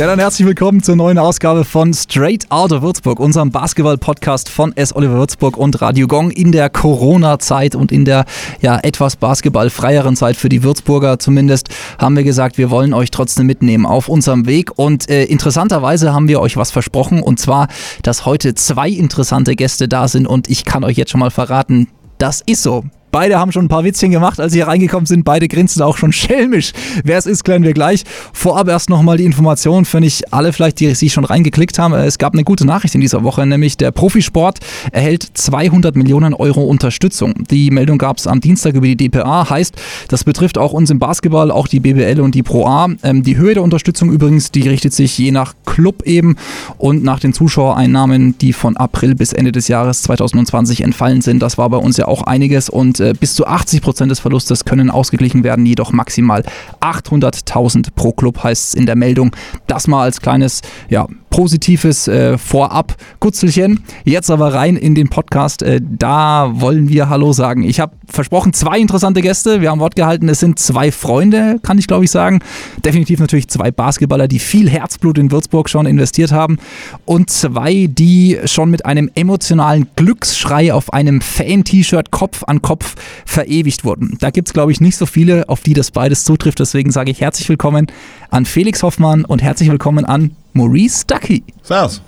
Ja, dann herzlich willkommen zur neuen Ausgabe von Straight Outta Würzburg, unserem Basketball-Podcast von S. Oliver Würzburg und Radio Gong in der Corona-Zeit und in der ja etwas basketballfreieren Zeit für die Würzburger zumindest, haben wir gesagt, wir wollen euch trotzdem mitnehmen auf unserem Weg. Und äh, interessanterweise haben wir euch was versprochen und zwar, dass heute zwei interessante Gäste da sind und ich kann euch jetzt schon mal verraten, das ist so. Beide haben schon ein paar Witzchen gemacht, als sie hier reingekommen sind. Beide grinsen auch schon schelmisch. Wer es ist, klären wir gleich. Vorab erst nochmal die Information für nicht alle vielleicht, die sich schon reingeklickt haben. Es gab eine gute Nachricht in dieser Woche, nämlich der Profisport erhält 200 Millionen Euro Unterstützung. Die Meldung gab es am Dienstag über die DPA. Heißt, das betrifft auch uns im Basketball, auch die BBL und die Pro A. Ähm, die Höhe der Unterstützung übrigens, die richtet sich je nach Club eben und nach den Zuschauereinnahmen, die von April bis Ende des Jahres 2020 entfallen sind. Das war bei uns ja auch einiges und äh, bis zu 80 Prozent des Verlustes können ausgeglichen werden, jedoch maximal 800.000 pro Club heißt es in der Meldung. Das mal als kleines, ja, positives äh, Vorab Kutzelchen. Jetzt aber rein in den Podcast. Äh, da wollen wir Hallo sagen. Ich habe versprochen, zwei interessante Gäste. Wir haben Wort gehalten. Es sind zwei Freunde, kann ich glaube ich sagen. Definitiv natürlich zwei Basketballer, die viel Herzblut in Würzburg schon investiert haben. Und zwei, die schon mit einem emotionalen Glücksschrei auf einem Fan-T-Shirt Kopf an Kopf verewigt wurden. Da gibt es glaube ich nicht so viele, auf die das beides zutrifft. Deswegen sage ich herzlich willkommen an Felix Hoffmann und herzlich willkommen an Maurice Ducky. Servus.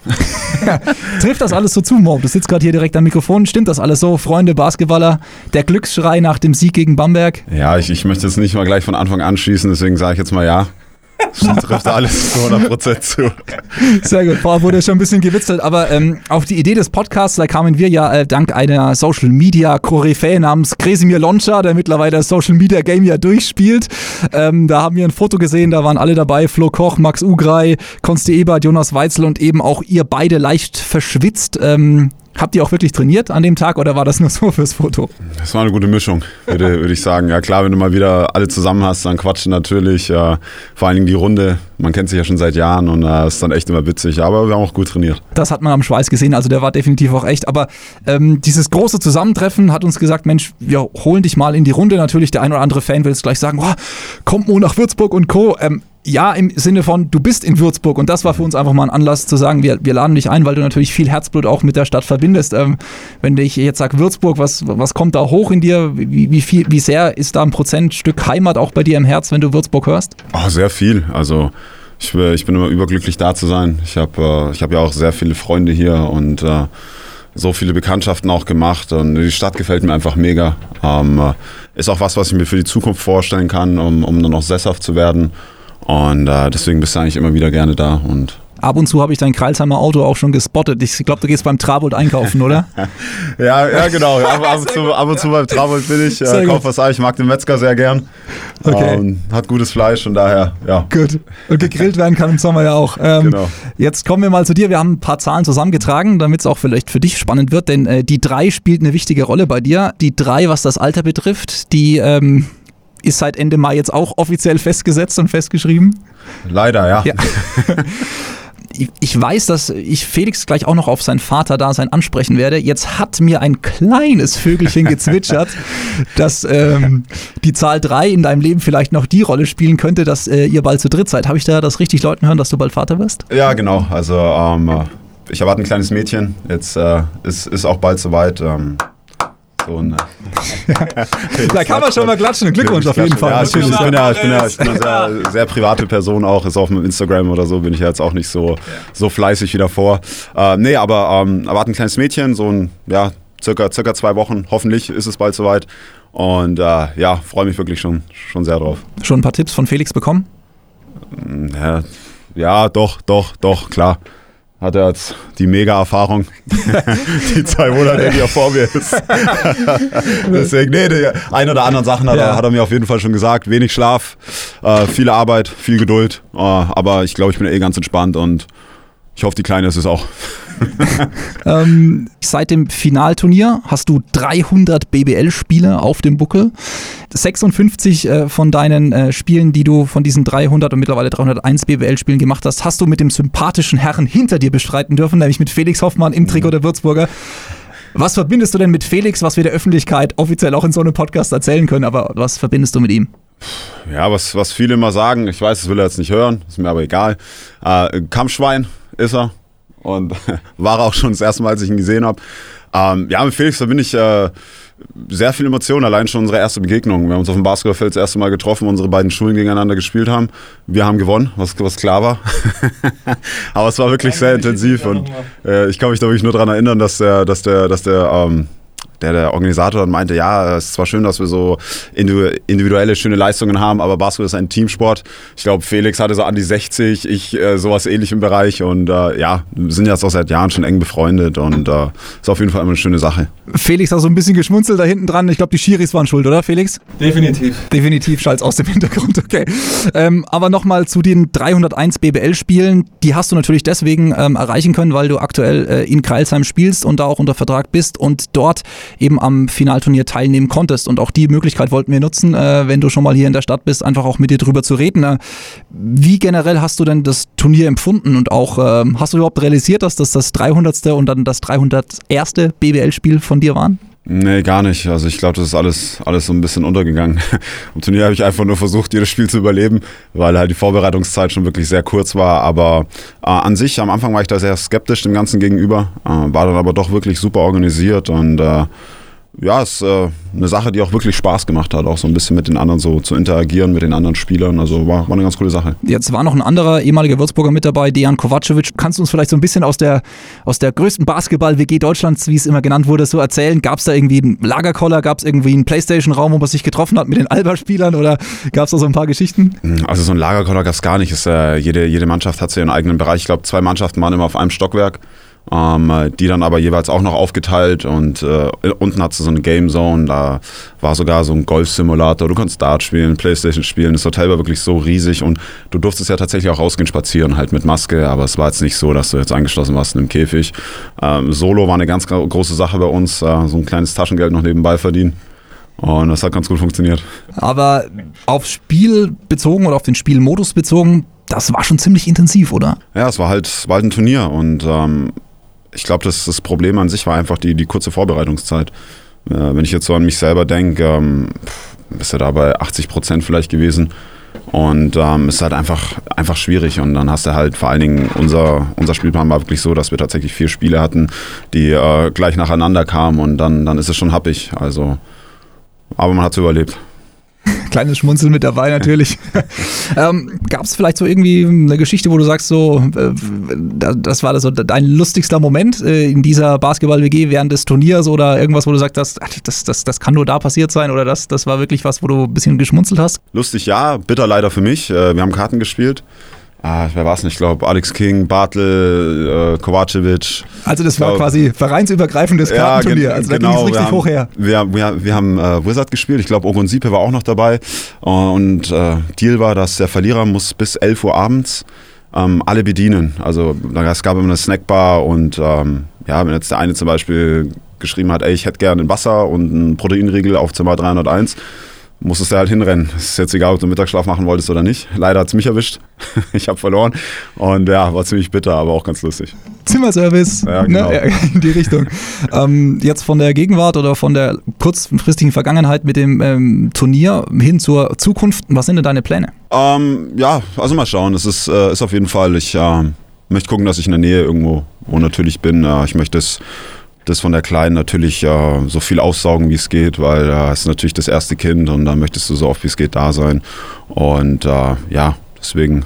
Trifft das alles so zu, Mo? Du sitzt gerade hier direkt am Mikrofon. Stimmt das alles so? Freunde, Basketballer, der Glücksschrei nach dem Sieg gegen Bamberg? Ja, ich, ich möchte jetzt nicht mal gleich von Anfang an schießen, deswegen sage ich jetzt mal ja. Trifft alles zu 100% zu. Sehr gut. Vorher wurde schon ein bisschen gewitzelt, aber ähm, auf die Idee des Podcasts, da kamen wir ja äh, dank einer Social Media Koryphäe namens Kresimir Loncha, der mittlerweile das Social Media Game ja durchspielt. Ähm, da haben wir ein Foto gesehen, da waren alle dabei: Flo Koch, Max Ugrei, Konsti Ebert, Jonas Weitzel und eben auch ihr beide leicht verschwitzt. Ähm, Habt ihr auch wirklich trainiert an dem Tag oder war das nur so fürs Foto? Das war eine gute Mischung, würde, würde ich sagen. Ja klar, wenn du mal wieder alle zusammen hast, dann quatschen natürlich. Äh, vor allen Dingen die Runde. Man kennt sich ja schon seit Jahren und äh, ist dann echt immer witzig. Aber wir haben auch gut trainiert. Das hat man am Schweiß gesehen, also der war definitiv auch echt. Aber ähm, dieses große Zusammentreffen hat uns gesagt, Mensch, wir holen dich mal in die Runde. Natürlich, der ein oder andere Fan will jetzt gleich sagen, oh, kommt Mo nach Würzburg und Co. Ähm, ja, im Sinne von, du bist in Würzburg und das war für uns einfach mal ein Anlass zu sagen, wir, wir laden dich ein, weil du natürlich viel Herzblut auch mit der Stadt verbindest. Ähm, wenn ich jetzt sage Würzburg, was, was kommt da hoch in dir? Wie, wie, viel, wie sehr ist da ein Prozentstück Heimat auch bei dir im Herz, wenn du Würzburg hörst? Oh, sehr viel. Also ich, ich bin immer überglücklich da zu sein. Ich habe äh, hab ja auch sehr viele Freunde hier und äh, so viele Bekanntschaften auch gemacht und die Stadt gefällt mir einfach mega. Ähm, äh, ist auch was, was ich mir für die Zukunft vorstellen kann, um, um dann auch sesshaft zu werden. Und äh, deswegen bist du eigentlich immer wieder gerne da. Und Ab und zu habe ich dein Kreilsheimer Auto auch schon gespottet. Ich glaube, du gehst beim Travold einkaufen, oder? ja, ja, genau. Ab, ab, und, zu, ab und zu beim Travold bin ich. Äh, kauf was ein. Ich mag den Metzger sehr gern. Okay. Ähm, hat gutes Fleisch und daher, ja. Gut. Und gegrillt werden kann im Sommer ja auch. Ähm, genau. Jetzt kommen wir mal zu dir. Wir haben ein paar Zahlen zusammengetragen, damit es auch vielleicht für dich spannend wird, denn äh, die drei spielt eine wichtige Rolle bei dir. Die drei, was das Alter betrifft, die. Ähm, ist seit Ende Mai jetzt auch offiziell festgesetzt und festgeschrieben. Leider, ja. ja. ich weiß, dass ich Felix gleich auch noch auf sein Vaterdasein ansprechen werde. Jetzt hat mir ein kleines Vögelchen gezwitschert, dass ähm, die Zahl 3 in deinem Leben vielleicht noch die Rolle spielen könnte, dass äh, ihr bald zu dritt seid. Habe ich da das richtig Leuten hören, dass du bald Vater wirst? Ja, genau. Also ähm, ich erwarte ein kleines Mädchen. Jetzt äh, ist, ist auch bald soweit. Ähm so ein, da kann man schon mal klatschen. Glückwunsch auf jeden Fall. Ja, ich, bin ja, ich bin ja, ich bin eine sehr, sehr private Person auch. Ist auf dem Instagram oder so bin ich ja jetzt auch nicht so, so fleißig wie davor. Äh, nee, aber ähm, erwarten ein kleines Mädchen, so ein, ja, circa, circa zwei Wochen. Hoffentlich ist es bald soweit. Und äh, ja, freue mich wirklich schon, schon sehr drauf. Schon ein paar Tipps von Felix bekommen? Ja, ja doch, doch, doch, klar hat er jetzt die Mega-Erfahrung, die zwei Monate, die er vor mir ist. Deswegen, nee, die ein oder anderen Sachen hat, ja. er, hat, er, mir auf jeden Fall schon gesagt. Wenig Schlaf, äh, viel Arbeit, viel Geduld. Äh, aber ich glaube, ich bin eh ganz entspannt und ich hoffe, die Kleine ist es auch. ähm, seit dem Finalturnier hast du 300 BBL-Spiele auf dem Buckel. 56 äh, von deinen äh, Spielen, die du von diesen 300 und mittlerweile 301 BBL-Spielen gemacht hast, hast du mit dem sympathischen Herren hinter dir bestreiten dürfen, nämlich mit Felix Hoffmann im Trikot der Würzburger. Was verbindest du denn mit Felix, was wir der Öffentlichkeit offiziell auch in so einem Podcast erzählen können, aber was verbindest du mit ihm? Ja, was, was viele immer sagen, ich weiß, das will er jetzt nicht hören, ist mir aber egal. Äh, Kampfschwein ist er und war er auch schon das erste Mal, als ich ihn gesehen habe. Ähm, ja, mit Felix, bin ich äh, sehr viel Emotion, allein schon unsere erste Begegnung. Wir haben uns auf dem Basketballfeld das erste Mal getroffen, unsere beiden Schulen gegeneinander gespielt haben. Wir haben gewonnen, was, was klar war. aber es war wirklich sehr intensiv und äh, ich kann mich da wirklich nur daran erinnern, dass der, dass der, dass der ähm, der, der Organisator dann meinte, ja, es ist zwar schön, dass wir so individuelle, schöne Leistungen haben, aber Basketball ist ein Teamsport. Ich glaube, Felix hatte so an die 60, ich äh, sowas ähnlich im Bereich und äh, ja, wir sind jetzt auch seit Jahren schon eng befreundet und äh, ist auf jeden Fall immer eine schöne Sache. Felix hat so ein bisschen geschmunzelt da hinten dran. Ich glaube, die Schiris waren schuld, oder Felix? Definitiv. Definitiv, Schalz aus dem Hintergrund, okay. Ähm, aber nochmal zu den 301 BBL-Spielen. Die hast du natürlich deswegen ähm, erreichen können, weil du aktuell äh, in Kreilsheim spielst und da auch unter Vertrag bist und dort eben am Finalturnier teilnehmen konntest. Und auch die Möglichkeit wollten wir nutzen, äh, wenn du schon mal hier in der Stadt bist, einfach auch mit dir drüber zu reden. Äh, wie generell hast du denn das Turnier empfunden und auch äh, hast du überhaupt realisiert, dass das das 300. und dann das 301. BBL-Spiel von dir waren? Nee, gar nicht. Also ich glaube, das ist alles, alles so ein bisschen untergegangen. Im Turnier habe ich einfach nur versucht, jedes Spiel zu überleben, weil halt die Vorbereitungszeit schon wirklich sehr kurz war. Aber äh, an sich, am Anfang war ich da sehr skeptisch dem Ganzen gegenüber, äh, war dann aber doch wirklich super organisiert und äh, ja, es ist äh, eine Sache, die auch wirklich Spaß gemacht hat, auch so ein bisschen mit den anderen so zu interagieren, mit den anderen Spielern. Also war, war eine ganz coole Sache. Jetzt war noch ein anderer ehemaliger Würzburger mit dabei, Dejan Kovacevic. Kannst du uns vielleicht so ein bisschen aus der, aus der größten Basketball-WG Deutschlands, wie es immer genannt wurde, so erzählen? Gab es da irgendwie einen Lagerkoller? Gab es irgendwie einen Playstation-Raum, wo man sich getroffen hat mit den Alba-Spielern? Oder gab es da so ein paar Geschichten? Also so ein Lagerkoller gab es gar nicht. Es, äh, jede, jede Mannschaft hat so ihren eigenen Bereich. Ich glaube, zwei Mannschaften waren immer auf einem Stockwerk die dann aber jeweils auch noch aufgeteilt und äh, unten hat sie so eine Game Zone, da war sogar so ein Golf-Simulator, du konntest Dart spielen, Playstation spielen, das Hotel war wirklich so riesig und du durftest ja tatsächlich auch rausgehen spazieren, halt mit Maske, aber es war jetzt nicht so, dass du jetzt eingeschlossen warst in einem Käfig. Ähm, Solo war eine ganz große Sache bei uns, äh, so ein kleines Taschengeld noch nebenbei verdienen. Und das hat ganz gut funktioniert. Aber aufs Spiel bezogen oder auf den Spielmodus bezogen, das war schon ziemlich intensiv, oder? Ja, es war halt, war halt ein Turnier und ähm, ich glaube, das, das Problem an sich war einfach die, die kurze Vorbereitungszeit. Äh, wenn ich jetzt so an mich selber denke, ähm, bist du da bei 80 Prozent vielleicht gewesen. Und ähm, ist halt einfach, einfach schwierig. Und dann hast du halt vor allen Dingen, unser, unser Spielplan war wirklich so, dass wir tatsächlich vier Spiele hatten, die äh, gleich nacheinander kamen und dann, dann ist es schon happig. Also, aber man hat es überlebt. Kleines Schmunzeln mit dabei natürlich. ähm, Gab es vielleicht so irgendwie eine Geschichte, wo du sagst, so, äh, das war so dein lustigster Moment äh, in dieser Basketball-WG während des Turniers oder irgendwas, wo du sagst, das, das, das, das kann nur da passiert sein oder das, das war wirklich was, wo du ein bisschen geschmunzelt hast? Lustig ja, bitter leider für mich. Äh, wir haben Karten gespielt ah, wer war es nicht, ich glaube, Alex King, Bartel, äh, Kovacevic. Also das war glaub, quasi vereinsübergreifendes Kartenturnier, ja, also da genau, ging es richtig haben, hoch her. Wir, wir, wir haben äh, Wizard gespielt, ich glaube, Ogon Siepe war auch noch dabei und äh, Deal war, dass der Verlierer muss bis 11 Uhr abends ähm, alle bedienen. Also es gab immer eine Snackbar und ähm, ja, wenn jetzt der eine zum Beispiel geschrieben hat, ey, ich hätte gerne ein Wasser und einen Proteinriegel auf Zimmer 301, musstest du halt hinrennen. Es ist jetzt egal, ob du Mittagsschlaf machen wolltest oder nicht. Leider hat es mich erwischt. ich habe verloren. Und ja, war ziemlich bitter, aber auch ganz lustig. Zimmerservice ja, ne? genau. ne? in die Richtung. ähm, jetzt von der Gegenwart oder von der kurzfristigen Vergangenheit mit dem ähm, Turnier hin zur Zukunft. Was sind denn deine Pläne? Ähm, ja, also mal schauen. Es ist, äh, ist auf jeden Fall, ich äh, möchte gucken, dass ich in der Nähe irgendwo wo natürlich bin. Äh, ich möchte es das von der Kleinen natürlich äh, so viel aussaugen, wie es geht, weil äh, es ist natürlich das erste Kind und da möchtest du so oft wie es geht da sein. Und äh, ja, deswegen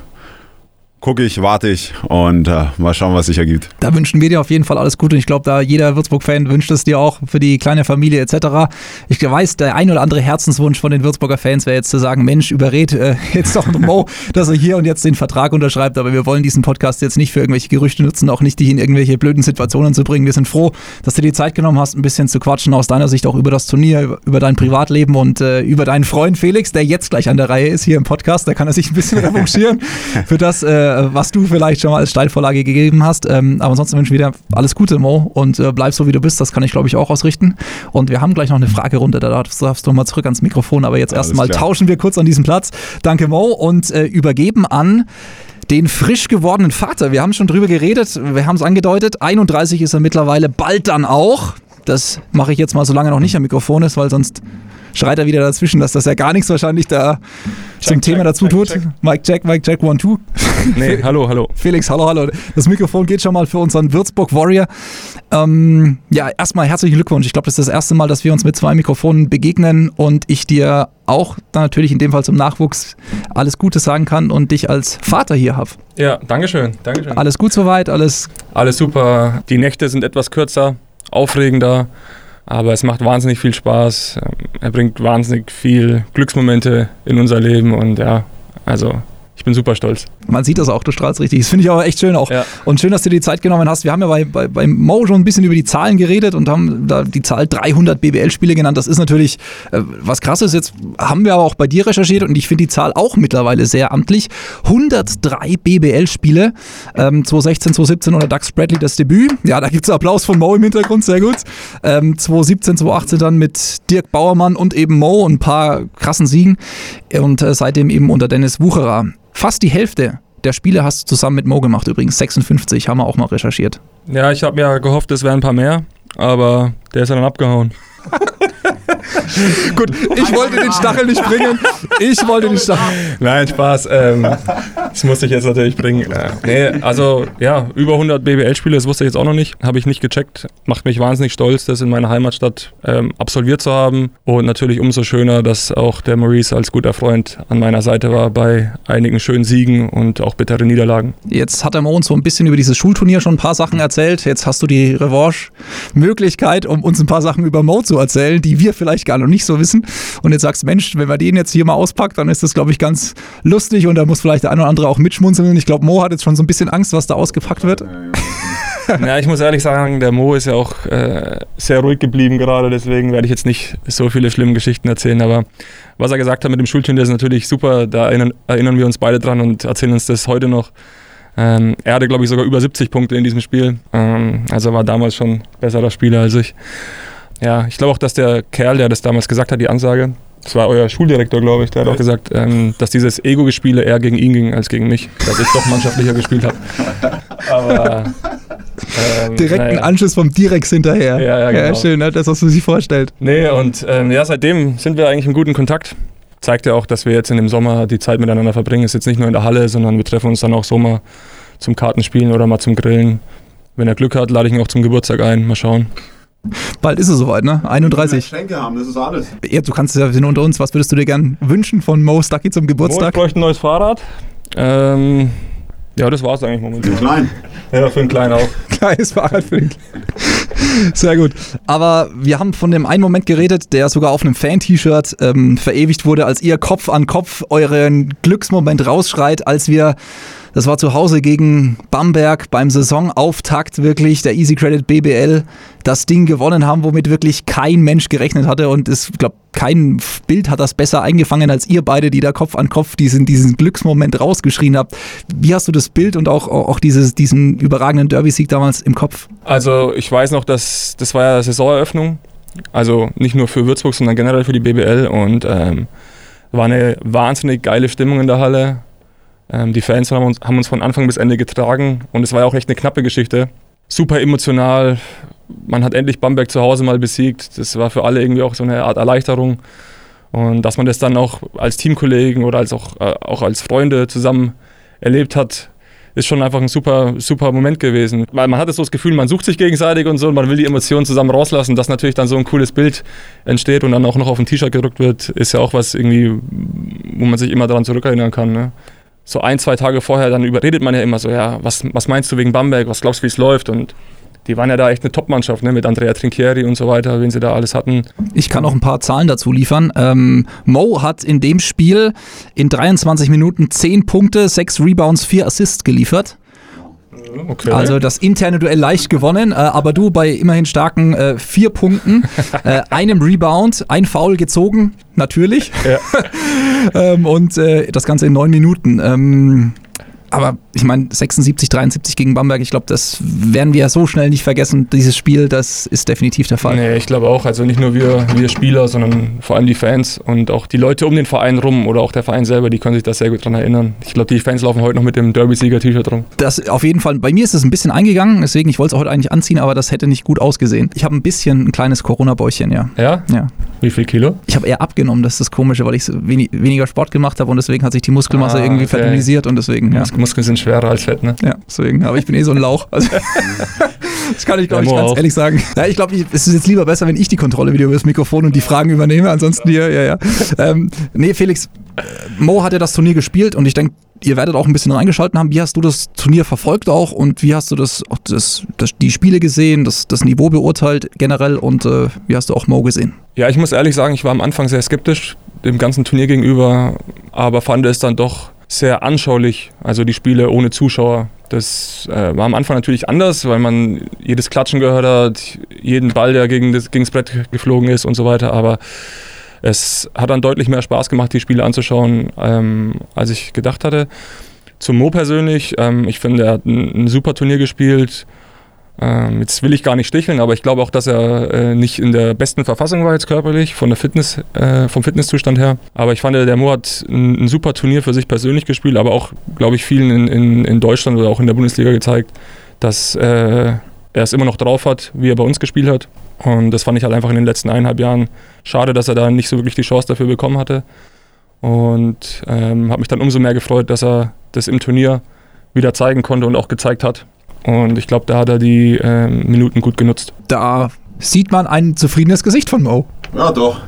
gucke ich, warte ich und äh, mal schauen, was sich ergibt. Da wünschen wir dir auf jeden Fall alles Gute und ich glaube, da jeder Würzburg-Fan wünscht es dir auch für die kleine Familie etc. Ich weiß, der ein oder andere Herzenswunsch von den Würzburger Fans wäre jetzt zu sagen, Mensch, überred äh, jetzt doch Mo, dass er hier und jetzt den Vertrag unterschreibt, aber wir wollen diesen Podcast jetzt nicht für irgendwelche Gerüchte nutzen, auch nicht dich in irgendwelche blöden Situationen zu bringen. Wir sind froh, dass du dir die Zeit genommen hast, ein bisschen zu quatschen, aus deiner Sicht auch über das Turnier, über dein Privatleben und äh, über deinen Freund Felix, der jetzt gleich an der Reihe ist hier im Podcast, da kann er sich ein bisschen revanchieren für das, äh, äh, was du vielleicht schon mal als Steilvorlage gegeben hast. Ähm, aber ansonsten wünsche ich dir alles Gute, Mo, und äh, bleib so, wie du bist. Das kann ich, glaube ich, auch ausrichten. Und wir haben gleich noch eine Fragerunde. Da darfst du mal zurück ans Mikrofon. Aber jetzt erstmal tauschen wir kurz an diesem Platz. Danke, Mo, und äh, übergeben an den frisch gewordenen Vater. Wir haben schon drüber geredet, wir haben es angedeutet. 31 ist er mittlerweile, bald dann auch. Das mache ich jetzt mal, solange er noch nicht am Mikrofon ist, weil sonst schreit er wieder dazwischen, dass das ja gar nichts wahrscheinlich da Check, zum Thema check, dazu check, tut. check. Mike Jack, Mike Jack, one, two. Nee, hallo, hallo. Felix, hallo, hallo. Das Mikrofon geht schon mal für unseren Würzburg Warrior. Ähm, ja, erstmal herzlichen Glückwunsch. Ich glaube, das ist das erste Mal, dass wir uns mit zwei Mikrofonen begegnen und ich dir auch dann natürlich in dem Fall zum Nachwuchs alles Gute sagen kann und dich als Vater hier habe. Ja, Dankeschön, Dankeschön. Alles gut soweit, alles Alles super. Die Nächte sind etwas kürzer, aufregender, aber es macht wahnsinnig viel Spaß. Ähm, Er bringt wahnsinnig viel Glücksmomente in unser Leben und ja, also ich bin super stolz. Man sieht das auch, du strahlst richtig. Das finde ich aber echt schön auch. Ja. Und schön, dass du dir die Zeit genommen hast. Wir haben ja bei, bei, bei Mo schon ein bisschen über die Zahlen geredet und haben da die Zahl 300 BBL-Spiele genannt. Das ist natürlich äh, was krasses. Jetzt haben wir aber auch bei dir recherchiert und ich finde die Zahl auch mittlerweile sehr amtlich. 103 BBL-Spiele. Ähm, 2016, 2017 unter Doug Bradley das Debüt. Ja, da gibt es Applaus von Mo im Hintergrund, sehr gut. Ähm, 2017, 2018 dann mit Dirk Bauermann und eben Mo und ein paar krassen Siegen. Und äh, seitdem eben unter Dennis Wucherer. Fast die Hälfte der Spiele hast du zusammen mit Mo gemacht übrigens. 56 haben wir auch mal recherchiert. Ja, ich habe mir gehofft, es wären ein paar mehr, aber der ist ja dann abgehauen. Gut, ich wollte den Stachel nicht bringen. Ich wollte den Stachel. Nein, Spaß. Ähm, das musste ich jetzt natürlich bringen. Äh, nee, also ja, über 100 BBL-Spiele, das wusste ich jetzt auch noch nicht. Habe ich nicht gecheckt. Macht mich wahnsinnig stolz, das in meiner Heimatstadt ähm, absolviert zu haben. Und natürlich umso schöner, dass auch der Maurice als guter Freund an meiner Seite war bei einigen schönen Siegen und auch bitteren Niederlagen. Jetzt hat der Mo uns so ein bisschen über dieses Schulturnier schon ein paar Sachen erzählt. Jetzt hast du die Revanche-Möglichkeit, um uns ein paar Sachen über Mo zu erzählen, die wir vielleicht gar noch nicht so wissen. Und jetzt sagst, Mensch, wenn man den jetzt hier mal auspackt, dann ist das, glaube ich, ganz lustig und da muss vielleicht der eine oder andere auch mitschmunzeln. Ich glaube, Mo hat jetzt schon so ein bisschen Angst, was da ausgepackt wird. Ja, ich muss ehrlich sagen, der Mo ist ja auch äh, sehr ruhig geblieben gerade, deswegen werde ich jetzt nicht so viele schlimme Geschichten erzählen. Aber was er gesagt hat mit dem Schulturnier ist natürlich super, da erinnern, erinnern wir uns beide dran und erzählen uns das heute noch. Ähm, er hatte, glaube ich, sogar über 70 Punkte in diesem Spiel. Ähm, also war damals schon besserer Spieler als ich. Ja, ich glaube auch, dass der Kerl, der das damals gesagt hat, die Ansage, das war euer Schuldirektor, glaube ich, der hat auch gesagt, ähm, dass dieses Ego-Gespiele eher gegen ihn ging als gegen mich, dass ich doch mannschaftlicher gespielt habe. Aber ähm, Direkt ein naja. Anschluss vom Direx hinterher. Ja, ja, genau. schön, ne? das, was man sich vorstellt. Nee, und ähm, ja, seitdem sind wir eigentlich im guten Kontakt. Zeigt ja auch, dass wir jetzt in dem Sommer die Zeit miteinander verbringen. Ist jetzt nicht nur in der Halle, sondern wir treffen uns dann auch so mal zum Kartenspielen oder mal zum Grillen. Wenn er Glück hat, lade ich ihn auch zum Geburtstag ein. Mal schauen. Bald ist es soweit, ne? 31. Geschenke haben, das ist alles. Ja, du kannst es ja wir sind unter uns. Was würdest du dir gern wünschen von Mo Stucky zum Oh, ich Geburtstag? bräuchte ein neues Fahrrad. Ähm, ja, das war's eigentlich momentan. Klein. Ja, für einen Kleinen auch. Kleines Fahrrad für den Sehr gut. Aber wir haben von dem einen Moment geredet, der sogar auf einem Fan-T-Shirt ähm, verewigt wurde, als ihr Kopf an Kopf euren Glücksmoment rausschreit, als wir, das war zu Hause gegen Bamberg beim Saisonauftakt wirklich, der Easy Credit BBL, das Ding gewonnen haben, womit wirklich kein Mensch gerechnet hatte. Und ich glaube, kein Bild hat das besser eingefangen als ihr beide, die da Kopf an Kopf diesen, diesen Glücksmoment rausgeschrien habt. Wie hast du das Bild und auch, auch dieses, diesen überragenden Derby-Sieg damals im Kopf? Also ich weiß noch, dass das war ja Saisoneröffnung. Also nicht nur für Würzburg, sondern generell für die BBL. Und ähm, war eine wahnsinnig geile Stimmung in der Halle. Ähm, die Fans haben uns, haben uns von Anfang bis Ende getragen. Und es war ja auch echt eine knappe Geschichte. Super emotional. Man hat endlich Bamberg zu Hause mal besiegt. Das war für alle irgendwie auch so eine Art Erleichterung. Und dass man das dann auch als Teamkollegen oder als auch, äh, auch als Freunde zusammen erlebt hat, ist schon einfach ein super, super Moment gewesen. Weil man hatte so das Gefühl, man sucht sich gegenseitig und so und man will die Emotionen zusammen rauslassen. Dass natürlich dann so ein cooles Bild entsteht und dann auch noch auf ein T-Shirt gedruckt wird, ist ja auch was irgendwie, wo man sich immer daran zurückerinnern kann. Ne? So ein, zwei Tage vorher, dann überredet man ja immer so, ja, was, was meinst du wegen Bamberg, was glaubst du, wie es läuft? Und die waren ja da echt eine Top-Mannschaft, ne? mit Andrea Trinchieri und so weiter, wen sie da alles hatten. Ich kann auch ein paar Zahlen dazu liefern. Ähm, Mo hat in dem Spiel in 23 Minuten 10 Punkte, 6 Rebounds, 4 Assists geliefert. Okay. Also das interne Duell leicht gewonnen, äh, aber du bei immerhin starken äh, 4 Punkten, äh, einem Rebound, ein Foul gezogen, natürlich. Ja. ähm, und äh, das Ganze in 9 Minuten. Ähm, aber ich meine, 76, 73 gegen Bamberg, ich glaube, das werden wir so schnell nicht vergessen. Dieses Spiel, das ist definitiv der Fall. Nee, ich glaube auch. Also nicht nur wir, wir Spieler, sondern vor allem die Fans und auch die Leute um den Verein rum oder auch der Verein selber, die können sich da sehr gut dran erinnern. Ich glaube, die Fans laufen heute noch mit dem Derby-Sieger-T-Shirt rum. Das auf jeden Fall, bei mir ist es ein bisschen eingegangen, deswegen, ich wollte es heute eigentlich anziehen, aber das hätte nicht gut ausgesehen. Ich habe ein bisschen ein kleines Corona-Bäuchchen, ja. Ja? Ja. Wie viel Kilo? Ich habe eher abgenommen, das ist das Komische, weil ich so wenig, weniger Sport gemacht habe und deswegen hat sich die Muskelmasse Ah, irgendwie okay. verdünnisiert und deswegen, ja. Mus Muskeln sind schwerer als Fett, ne? Ja, deswegen. Aber ich bin eh so ein Lauch. Also, das kann ich, glaube Ja, ich, ganz auch. ehrlich sagen. Ja, ich glaube, es ist jetzt lieber besser, wenn ich die Kontrolle wieder über das Mikrofon und die Fragen übernehme. Ansonsten hier, ja, ja. Ähm, nee, Felix, äh, Mo hat ja das Turnier gespielt und ich denke, ihr werdet auch ein bisschen reingeschalten haben. Wie hast du das Turnier verfolgt auch und wie hast du das, das, das die Spiele gesehen, das, das Niveau beurteilt generell und äh, wie hast du auch Mo gesehen? Ja, ich muss ehrlich sagen, ich war am Anfang sehr skeptisch dem ganzen Turnier gegenüber, aber fand es dann doch sehr anschaulich, also die Spiele ohne Zuschauer. Das äh, war am Anfang natürlich anders, weil man jedes Klatschen gehört hat, jeden Ball, der gegen das, gegen das Brett geflogen ist und so weiter, aber es hat dann deutlich mehr Spaß gemacht, die Spiele anzuschauen, ähm, als ich gedacht hatte. Zum Mo persönlich, ähm, ich finde, er hat ein, ein super Turnier gespielt. Ähm, jetzt will ich gar nicht sticheln, aber ich glaube auch, dass er äh, nicht in der besten Verfassung war jetzt körperlich, von der Fitness, äh, vom Fitnesszustand her. Aber ich fand, der Mo hat ein, ein super Turnier für sich persönlich gespielt, aber auch, glaube ich, vielen in, in, in Deutschland oder auch in der Bundesliga gezeigt, dass äh, er es immer noch drauf hat, wie er bei uns gespielt hat. Und das fand ich halt einfach in den letzten eineinhalb Jahren schade, dass er da nicht so wirklich die Chance dafür bekommen hatte. Und ähm, habe mich dann umso mehr gefreut, dass er das im Turnier wieder zeigen konnte und auch gezeigt hat. Und ich glaube, da hat er die ähm, Minuten gut genutzt. Da sieht man ein zufriedenes Gesicht von Mo. Ja, doch.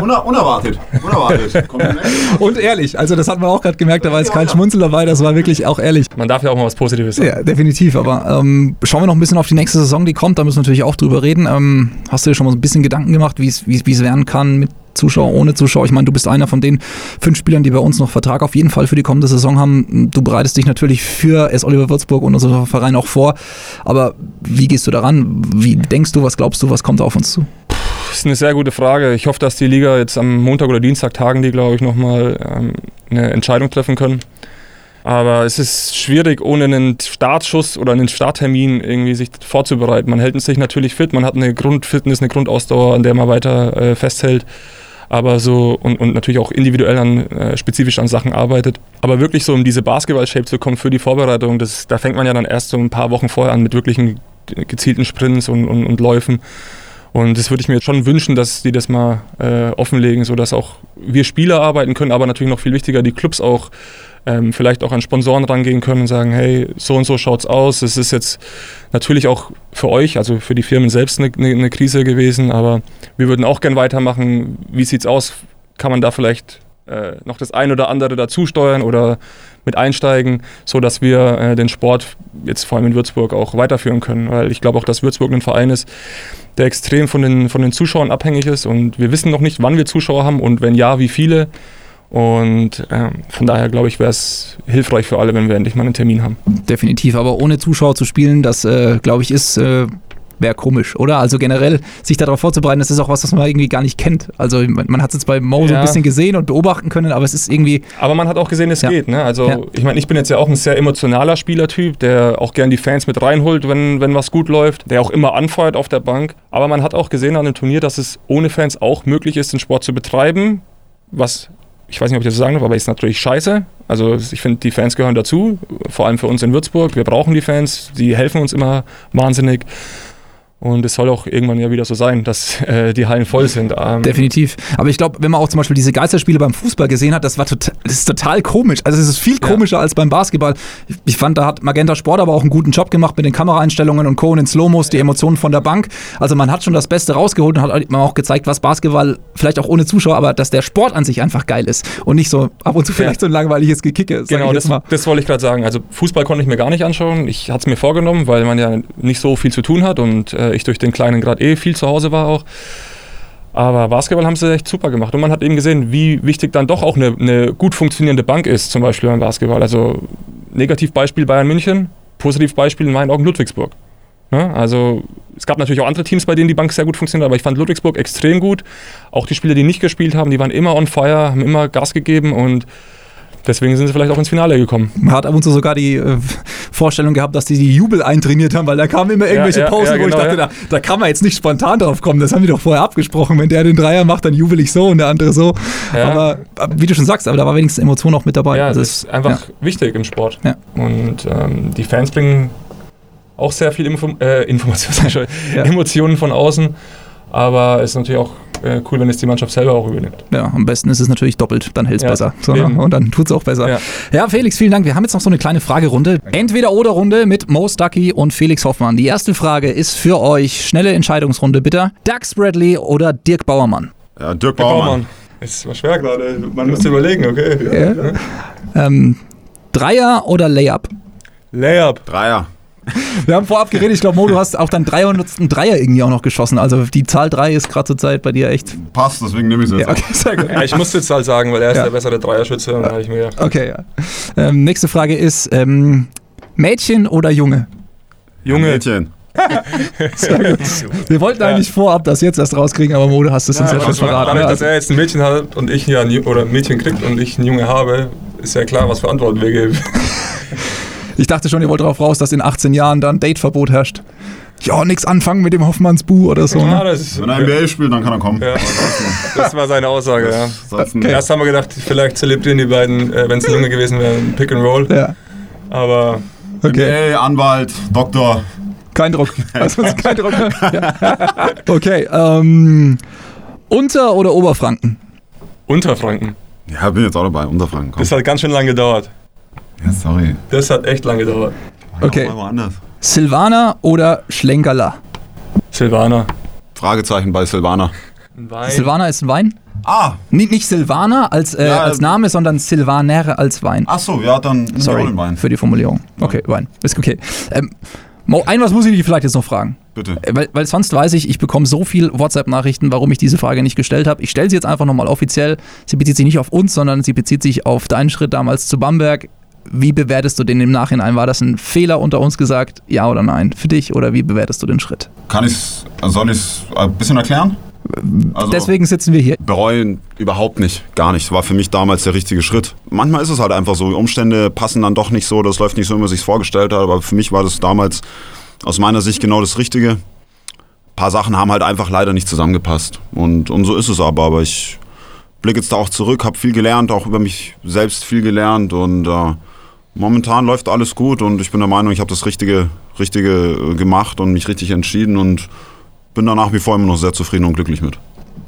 Uner unerwartet. Unerwartet. Und ehrlich, also das hat man auch gerade gemerkt, da war jetzt kein Schmunzel dabei, das war wirklich auch ehrlich. Man darf ja auch mal was Positives sagen. Ja, definitiv. Aber ähm, schauen wir noch ein bisschen auf die nächste Saison, die kommt. Da müssen wir natürlich auch drüber reden. Ähm, hast du dir schon mal so ein bisschen Gedanken gemacht, wie es wie es- wie es werden kann mit Zuschauer, ohne Zuschauer? Ich meine, du bist einer von den fünf Spielern, die bei uns noch Vertrag auf jeden Fall für die kommende Saison haben. Du bereitest dich natürlich für S. Oliver Würzburg und unseren Verein auch vor. Aber wie gehst du daran? Wie denkst du, was glaubst du, was kommt auf uns zu? Ist eine sehr gute Frage. Ich hoffe, dass die Liga jetzt am Montag oder Dienstag tagen die, glaube ich, nochmal ähm, eine Entscheidung treffen können. Aber es ist schwierig, ohne einen Startschuss oder einen Starttermin irgendwie sich vorzubereiten. Man hält sich natürlich fit, man hat eine Grundfitness, eine Grundausdauer, an der man weiter äh, festhält. Aber so und, und natürlich auch individuell an, äh, spezifisch an Sachen arbeitet. Aber wirklich so, um diese Basketball-Shape zu kommen für die Vorbereitung, das, da fängt man ja dann erst so ein paar Wochen vorher an mit wirklichen gezielten Sprints und, und, und Läufen. Und das würde ich mir jetzt schon wünschen, dass die das mal äh, offenlegen, sodass auch wir Spieler arbeiten können, aber natürlich noch viel wichtiger, die Clubs auch ähm, vielleicht auch an Sponsoren rangehen können und sagen, hey, so und so schaut's aus. Es ist jetzt natürlich auch für euch, also für die Firmen selbst eine, eine, Krise gewesen, aber wir würden auch gern weitermachen. Wie sieht's aus? Kann man da vielleicht äh, noch das ein oder andere dazu steuern oder mit einsteigen, sodass wir äh, den Sport jetzt vor allem in Würzburg auch weiterführen können. Weil ich glaube auch, dass Würzburg ein Verein ist, der extrem von den, von den Zuschauern abhängig ist und wir wissen noch nicht, wann wir Zuschauer haben und wenn ja, wie viele. Und ähm, von daher glaube ich, wäre es hilfreich für alle, wenn wir endlich mal einen Termin haben. Definitiv, aber ohne Zuschauer zu spielen, das äh, glaube ich ist äh, wäre komisch, oder? Also generell sich darauf vorzubereiten, das ist auch was, was man irgendwie gar nicht kennt. Also man, man hat es jetzt bei Mo so Ja. ein bisschen gesehen und beobachten können, aber es ist irgendwie Aber man hat auch gesehen, es Ja. geht. Ne? Also Ja. ich meine, ich bin jetzt ja auch ein sehr emotionaler Spielertyp, der auch gern die Fans mit reinholt, wenn, wenn was gut läuft, der auch immer anfeuert auf der Bank. Aber man hat auch gesehen an dem Turnier, dass es ohne Fans auch möglich ist, den Sport zu betreiben, was ich weiß nicht, ob ich das so sagen darf, aber ist natürlich scheiße. Also ich finde, die Fans gehören dazu, vor allem für uns in Würzburg. Wir brauchen die Fans, die helfen uns immer wahnsinnig. Und es soll auch irgendwann ja wieder so sein, dass äh, die Hallen voll sind. Ähm, definitiv. Aber ich glaube, wenn man auch zum Beispiel diese Geisterspiele beim Fußball gesehen hat, das war total, das ist total komisch. Also es ist viel Ja. komischer als beim Basketball. Ich fand, da hat Magenta Sport aber auch einen guten Job gemacht mit den Kameraeinstellungen und Co. und den Slow-Mos, die Emotionen von der Bank. Also man hat schon das Beste rausgeholt und hat man auch gezeigt, was Basketball, vielleicht auch ohne Zuschauer, aber dass der Sport an sich einfach geil ist und nicht so ab und zu vielleicht so ein langweiliges Gekicke. sag Genau, das, das wollte ich gerade sagen. Also Fußball konnte ich mir gar nicht anschauen. Ich hatte es mir vorgenommen, weil man ja nicht so viel zu tun hat und äh, ich durch den kleinen Grad eh viel zu Hause war auch. Aber Basketball haben sie echt super gemacht. Und man hat eben gesehen, wie wichtig dann doch auch eine, eine gut funktionierende Bank ist, zum Beispiel beim Basketball. Also Negativbeispiel Bayern München, Positivbeispiel in meinen Augen Ludwigsburg. Ne? Also es gab natürlich auch andere Teams, bei denen die Bank sehr gut funktioniert, aber ich fand Ludwigsburg extrem gut. Auch die Spieler, die nicht gespielt haben, die waren immer on fire, haben immer Gas gegeben und deswegen sind sie vielleicht auch ins Finale gekommen. Man hat ab und zu sogar die äh, Vorstellung gehabt, dass die die Jubel eintrainiert haben, weil da kamen immer irgendwelche ja, Pausen, ja, wo ich genau, dachte, ja. da, da kann man jetzt nicht spontan drauf kommen. Das haben wir doch vorher abgesprochen. Wenn der den Dreier macht, dann jubel ich so und der andere so. Ja. Aber äh, wie du schon sagst, aber da war wenigstens Emotion auch mit dabei. Ja, Also das ist einfach ja. wichtig im Sport. Ja. Und ähm, die Fans bringen auch sehr viel Info äh, Information, Ja. Emotionen von außen. Aber es ist natürlich auch äh, cool, wenn es die Mannschaft selber auch übernimmt. Ja, am besten ist es natürlich doppelt, dann hält es Ja, besser. So, und dann tut es auch besser. Ja. Ja. Felix, vielen Dank. Wir haben jetzt noch so eine kleine Fragerunde. Entweder-oder-Runde mit Mo Stuckey und Felix Hoffmann. Die erste Frage ist für euch, schnelle Entscheidungsrunde bitte. Dax Bradley oder Dirk Bauermann? Ja, Dirk Herr Baumann. Baumann. Es war schwer gerade. Man müsste überlegen, okay. Ähm, Dreier oder Layup? Layup. Dreier. Wir haben vorab geredet, ich glaube, Mo, du hast auch deinen 300. Dreier irgendwie auch noch geschossen. Also die Zahl 3 ist gerade zur Zeit bei dir echt. Passt, deswegen nehme ich es jetzt. Ja, okay, sehr gut. Ja, ich musste jetzt halt sagen, weil er ist Ja. der bessere Dreierschütze. Und dann habe ich mir gedacht, Okay, ja. Ähm, nächste Frage ist: ähm, Mädchen oder Junge? Junge, Mädchen. Sehr gut. Wir wollten eigentlich vorab das jetzt erst rauskriegen, aber Mo, du hast es uns ja, schon verraten. dadurch, ne? dass er jetzt ein Mädchen hat und ich ja ein, oder ein Mädchen kriegt und ich einen Junge habe, ist ja klar, was für Antworten wir geben. Ich dachte schon, ihr wollt darauf raus, dass in 18 Jahren dann Dateverbot herrscht. Ja, nix anfangen mit dem Hoffmannsbu oder so. Ja, Ne? das, ist, Wenn er NBA spielt, dann kann er kommen. Ja. das war seine Aussage, ja. Ansonsten, Erst haben wir gedacht, vielleicht zelebrieren die beiden, äh, wenn es ein Junge gewesen wäre, ein Pick and Roll. Ja, Aber okay. NBA, Anwalt, Doktor. Kein Druck. Also uns kein Druck. Ja. Okay, ähm, Unter- oder Oberfranken? Unterfranken. Ja, bin jetzt auch dabei. Unterfragen. Komm. Das hat ganz schön lange gedauert. Ja, sorry. Das hat echt lange gedauert. Okay. Silvana oder Schlenkerla? Silvana. Fragezeichen bei Silvana. Ein Wein. Silvana ist ein Wein? Ah, Nicht, nicht Silvana als, äh, Ja, als Name, sondern Silvaner als Wein. ach so, ja, dann Sorry Wein. für die Formulierung. Okay, Wein. Ist okay. Ähm, Mo, ein was muss ich dich vielleicht jetzt noch fragen. Bitte. Äh, Weil, weil sonst weiß ich, ich bekomme so viel WhatsApp-Nachrichten, warum ich diese Frage nicht gestellt habe. Ich stelle sie jetzt einfach nochmal offiziell. Sie bezieht sich nicht auf uns, sondern sie bezieht sich auf deinen Schritt damals zu Bamberg. Wie bewertest du den im Nachhinein? War das ein Fehler unter uns gesagt? Ja oder nein? Für dich oder wie bewertest du den Schritt? Kann ich's, soll ich es ein bisschen erklären? Also, Deswegen sitzen wir hier. bereuen überhaupt nicht, gar nicht. War für mich damals der richtige Schritt. Manchmal ist es halt einfach so, die Umstände passen dann doch nicht so, das läuft nicht so, wie man sich vorgestellt hat, aber für mich war das damals aus meiner Sicht genau das Richtige. Ein paar Sachen haben halt einfach leider nicht zusammengepasst und, und so ist es aber, aber ich blicke jetzt da auch zurück, habe viel gelernt, auch über mich selbst viel gelernt und äh, momentan läuft alles gut und ich bin der Meinung, ich habe das Richtige, Richtige äh, gemacht und mich richtig entschieden und bin da nach wie vor immer noch sehr zufrieden und glücklich mit.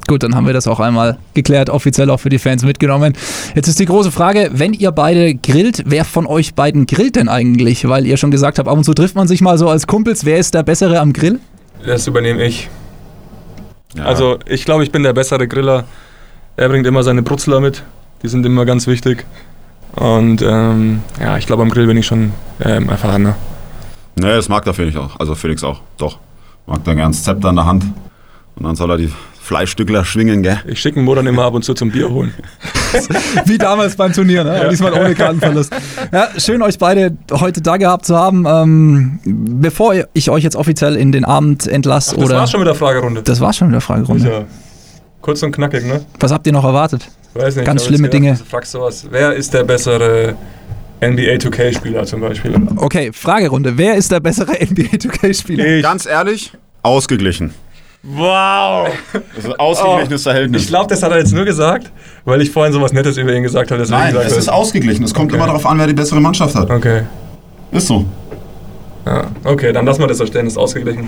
Gut, dann haben wir das auch einmal geklärt, offiziell auch für die Fans mitgenommen. Jetzt ist die große Frage, wenn ihr beide grillt, wer von euch beiden grillt denn eigentlich? Weil ihr schon gesagt habt, ab und zu trifft man sich mal so als Kumpels. Wer ist der Bessere am Grill? Das übernehme ich. Ja. Also ich glaube, ich bin der bessere Griller. Er bringt immer seine Brutzler mit. Die sind immer ganz wichtig. Und ähm, ja, ich glaube, am Grill bin ich schon ähm, erfahrener. Nee, das mag der Felix auch. Also Felix auch, doch. Mag der gern das Zepter in der Hand. Und dann soll er die Fleischstückler schwingen, gell? Ich schicke Mo dann immer ab und zu zum Bier holen. Wie damals beim Turnier, ne? Aber diesmal ohne Kartenverlust. Ja, schön, euch beide heute da gehabt zu haben. Ähm, bevor ich euch jetzt offiziell in den Abend entlasse, Das oder. war's schon mit der Fragerunde. Das war's schon mit der Fragerunde. Ja. Kurz und knackig, ne? Was habt ihr noch erwartet? Weiß nicht, Ganz schlimme jetzt Dinge. gedacht, Du fragst sowas. Wer ist der bessere NBA 2K-Spieler zum Beispiel? Okay, Fragerunde. Wer ist der bessere NBA 2K-Spieler? Ich. Ganz ehrlich, ausgeglichen. Wow! Das ist ein ausgeglichenes Verhältnis. Ich glaube, das hat er jetzt nur gesagt, weil ich vorhin sowas Nettes über ihn gesagt habe. Nein, gesagt es ist ausgeglichen. Es kommt Okay. immer darauf an, wer die bessere Mannschaft hat. Okay. Ist so. Ja. Okay, dann lassen wir das so stehen, ist ausgeglichen.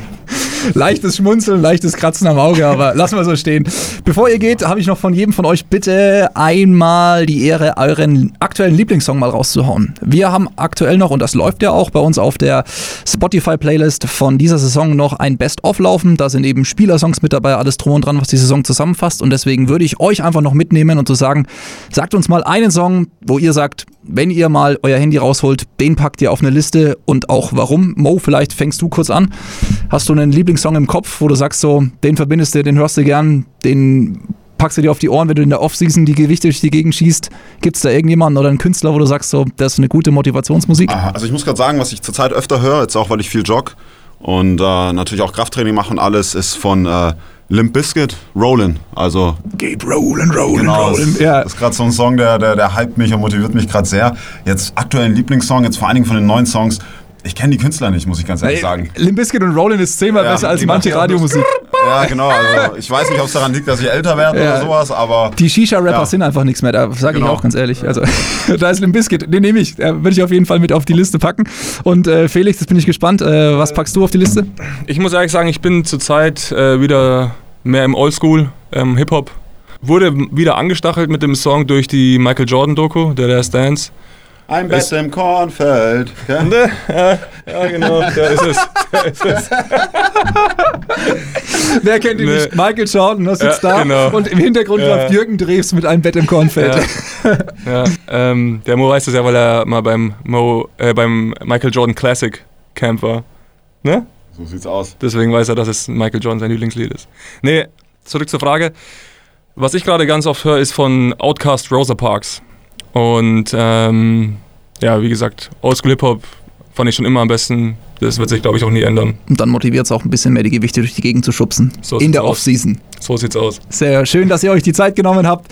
Leichtes Schmunzeln, leichtes Kratzen am Auge, aber lassen wir so stehen. Bevor ihr geht, habe ich noch von jedem von euch bitte einmal die Ehre, euren aktuellen Lieblingssong mal rauszuhauen. Wir haben aktuell noch, und das läuft ja auch bei uns auf der Spotify-Playlist von dieser Saison noch ein Best-of laufen. Da sind eben Spielersongs mit dabei, alles drum und dran, was die Saison zusammenfasst. Und deswegen würde ich euch einfach noch mitnehmen und zu sagen, sagt uns mal einen Song, wo ihr sagt, wenn ihr mal euer Handy rausholt, den packt ihr auf eine Liste und auch warum. Mo, vielleicht fängst du kurz an. Hast du einen Lieblingssong im Kopf, wo du sagst so, den verbindest du, den hörst du gern, den packst du dir auf die Ohren, wenn du in der Offseason die Gewichte durch die Gegend schießt? Gibt es da irgendjemanden oder einen Künstler, wo du sagst so, das ist eine gute Motivationsmusik? Also ich muss gerade sagen, was ich zurzeit öfter höre, jetzt auch weil ich viel jogge und äh, natürlich auch Krafttraining mache und alles, ist von äh, Limp Bizkit, Rollin'. Also Geht rollen, rollen, genau, das, Ja. das ist gerade so ein Song, der, der, der hypt mich und motiviert mich gerade sehr. Jetzt aktuell ein Lieblingssong, jetzt vor allen Dingen von den neuen Songs. Ich kenne die Künstler nicht, muss ich ganz ehrlich sagen. Limp Bizkit und Rollin ist zehnmal Ja, besser als die manche Radiomusik. Ja, genau. Also ich weiß nicht, ob es daran liegt, dass ich älter werde Ja. oder sowas, aber Die Shisha-Rapper Ja. sind einfach nichts mehr, da sage ich Genau. auch ganz ehrlich. Also, da ist Limp Bizkit, den nehme ich, den würde ich auf jeden Fall mit auf die Liste packen. Und äh, Felix, jetzt bin ich gespannt, äh, was packst du auf die Liste? Ich muss ehrlich sagen, ich bin zurzeit äh, wieder mehr im Oldschool. ähm, Hip-Hop. Wurde wieder angestachelt mit dem Song durch die Michael Jordan-Doku, der Last Dance. Ein Bett im Kornfeld. Ja. Ne? Ja, ja, genau, der ist es. Der ist es. Wer kennt ihn Nee. nicht? Michael Jordan ne, sitzt Ja, da genau. und im Hintergrund Ja. läuft Jürgen Drews mit einem Bett im Kornfeld. Ja, ja ähm, der Mo weiß das ja, weil er mal beim, Mo, äh, beim Michael Jordan Classic Camp war. Ne? So sieht's aus. Deswegen weiß er, dass es Michael Jordan sein Lieblingslied ist. Nee, zurück zur Frage. Was ich gerade ganz oft höre, ist von Outcast Rosa Parks. Und ähm, ja, wie gesagt, Oldschool Hip-Hop fand ich schon immer am besten. Das wird sich, glaube ich, auch nie ändern. Und dann motiviert es auch ein bisschen mehr, die Gewichte durch die Gegend zu schubsen. So in der. Offseason. So sieht's aus. Sehr schön, dass ihr euch die Zeit genommen habt.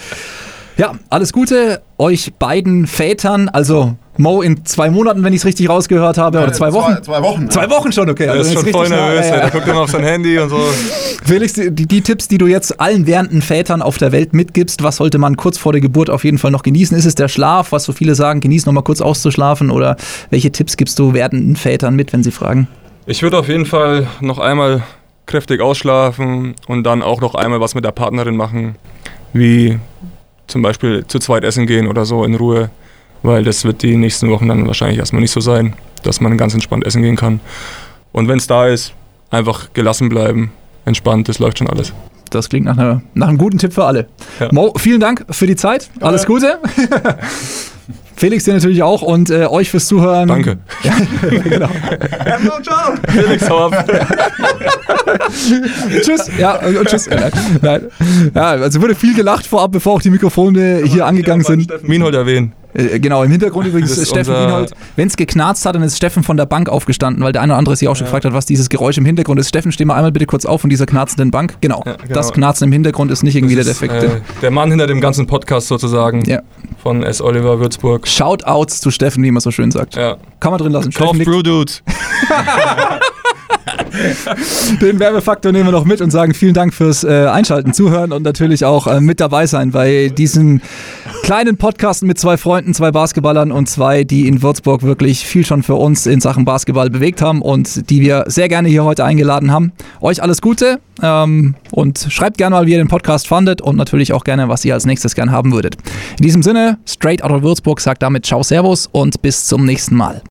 Ja, alles Gute euch beiden Vätern. Also Mo in zwei Monaten, wenn ich es richtig rausgehört habe, oder zwei Wochen. Zwei, zwei Wochen. Zwei Wochen schon, okay. Er also ist jetzt schon voll nervös, Ja, ja. der guckt immer auf sein Handy und so. Felix, die, die Tipps, die du jetzt allen werdenden Vätern auf der Welt mitgibst, was sollte man kurz vor der Geburt auf jeden Fall noch genießen? Ist es der Schlaf, was so viele sagen, genieß noch mal kurz auszuschlafen? Oder welche Tipps gibst du werdenden Vätern mit, wenn sie fragen? Ich würde auf jeden Fall noch einmal kräftig ausschlafen und dann auch noch einmal was mit der Partnerin machen, wie zum Beispiel zu zweit essen gehen oder so in Ruhe, weil das wird die nächsten Wochen dann wahrscheinlich erstmal nicht so sein, dass man ganz entspannt essen gehen kann. Und wenn es da ist, einfach gelassen bleiben, entspannt, das läuft schon alles. Das klingt nach, einer, nach einem guten Tipp für alle. Ja. Mo, vielen Dank für die Zeit. Alles Gute. Felix dir natürlich auch und äh, euch fürs Zuhören. Danke. Ja, genau. Felix, hau ab. tschüss. Ja, und, und tschüss. Nein, nein. Ja, also wurde viel gelacht vorab, bevor auch die Mikrofone hier angegangen sind. Minhold erwähnen. Äh, genau, im Hintergrund übrigens ist Steffen Wienhold. Wenn es geknarzt hat, dann ist Steffen von der Bank aufgestanden, weil der eine oder andere sich auch schon gefragt hat, was dieses Geräusch im Hintergrund ist. Steffen, steh mal einmal bitte kurz auf von dieser knarzenden Bank. Genau, Ja, genau. das Knarzen im Hintergrund ist nicht irgendwie der Das ist, Defekte. äh, der Mann hinter dem ganzen Podcast sozusagen Ja. von S. Oliver Würzburg. Shoutouts zu Steffen, wie man so schön sagt. Ja. Kann man drin lassen. Kauf. Brew Dudes. Den Werbefaktor nehmen wir noch mit und sagen vielen Dank fürs äh, Einschalten, Zuhören und natürlich auch äh, mit dabei sein bei diesem kleinen Podcast mit zwei Freunden, zwei Basketballern und zwei, die in Würzburg wirklich viel schon für uns in Sachen Basketball bewegt haben und die wir sehr gerne hier heute eingeladen haben. Euch alles Gute ähm, und schreibt gerne mal, wie ihr den Podcast fandet und natürlich auch gerne, was ihr als nächstes gerne haben würdet. In diesem Sinne, Straight Out of Würzburg sagt damit Ciao, Servus und bis zum nächsten Mal.